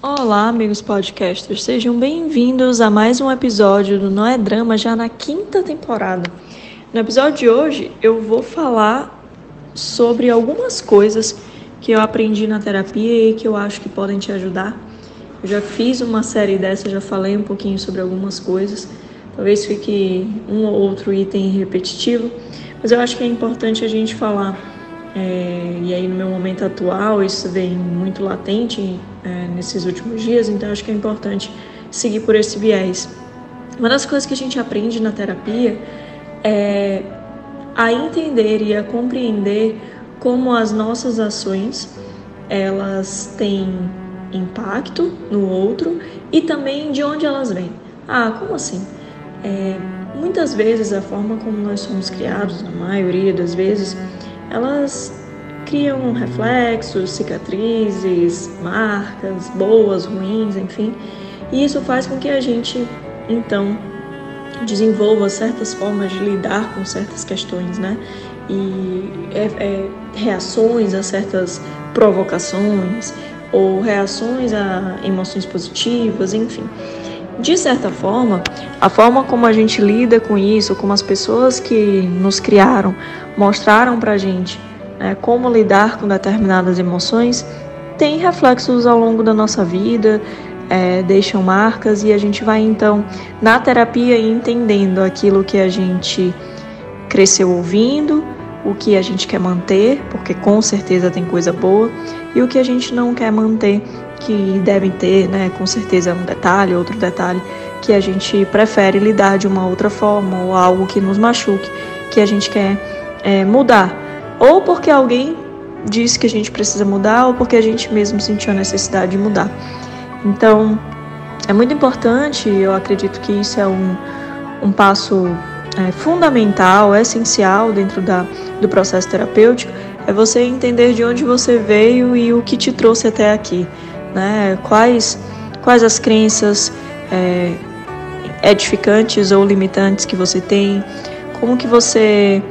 Olá, amigos podcasters, sejam bem-vindos a mais um episódio do Não é Drama, já na quinta temporada. No episódio de hoje, eu vou falar sobre algumas coisas que eu aprendi na terapia e que eu acho que podem te ajudar. Eu já fiz uma série dessa, já falei um pouquinho sobre algumas coisas. Talvez fique um ou outro item repetitivo, mas eu acho que é importante a gente falar. É, e aí, no meu momento atual, isso vem muito latente é, nesses últimos dias, então acho que é importante seguir por esse viés. Uma das coisas que a gente aprende na terapia é a entender e a compreender como as nossas ações elas têm impacto no outro e também de onde elas vêm. Ah, como assim? É, muitas vezes a forma como nós somos criados, na maioria das vezes, elas criam reflexos, cicatrizes, marcas, boas, ruins, enfim. E isso faz com que a gente, então, desenvolva certas formas de lidar com certas questões, né? E é, é, reações a certas provocações ou reações a emoções positivas, enfim. De certa forma, a forma como a gente lida com isso, como as pessoas que nos criaram mostraram pra gente né, como lidar com determinadas emoções, tem reflexos ao longo da nossa vida, é, deixam marcas e a gente vai então na terapia entendendo aquilo que a gente cresceu ouvindo, o que a gente quer manter, porque com certeza tem coisa boa, e o que a gente não quer manter, que devem ter, né, com certeza um detalhe, outro detalhe, que a gente prefere lidar de uma outra forma, ou algo que nos machuque, que a gente quer é, mudar. Ou porque alguém disse que a gente precisa mudar, ou porque a gente mesmo sentiu a necessidade de mudar. Então, é muito importante, eu acredito que isso é um, um passo é, fundamental, essencial dentro da, do processo terapêutico, é você entender de onde você veio e o que te trouxe até aqui, né? Quais, quais as crenças é, edificantes ou limitantes que você tem, como que você,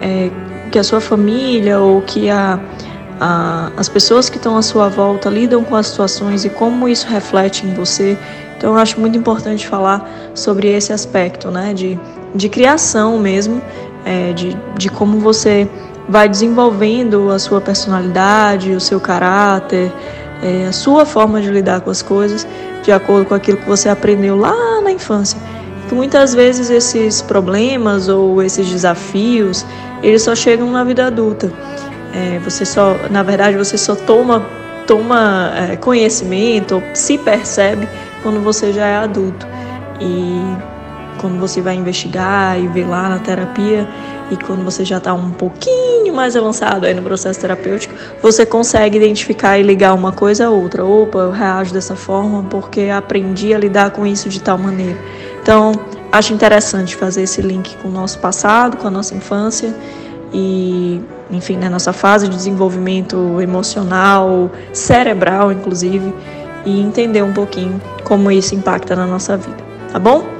é, que a sua família ou que a a, as pessoas que estão à sua volta lidam com as situações e como isso reflete em você. Então, eu acho muito importante falar sobre esse aspecto, né, de, de criação mesmo, é, de, de como você vai desenvolvendo a sua personalidade, o seu caráter, é, a sua forma de lidar com as coisas, de acordo com aquilo que você aprendeu lá na infância. Que muitas vezes esses problemas ou esses desafios, eles só chegam na vida adulta. É, você só, na verdade, você só toma, toma é, conhecimento, se percebe quando você já é adulto. E quando você vai investigar e ver lá na terapia, e quando você já está um pouquinho mais avançado aí no processo terapêutico, você consegue identificar e ligar uma coisa a outra. Opa, eu reajo dessa forma porque aprendi a lidar com isso de tal maneira. Então, acho interessante fazer esse link com o nosso passado, com a nossa infância e, enfim, na nossa fase de desenvolvimento emocional, cerebral, inclusive, e entender um pouquinho como isso impacta na nossa vida, tá bom?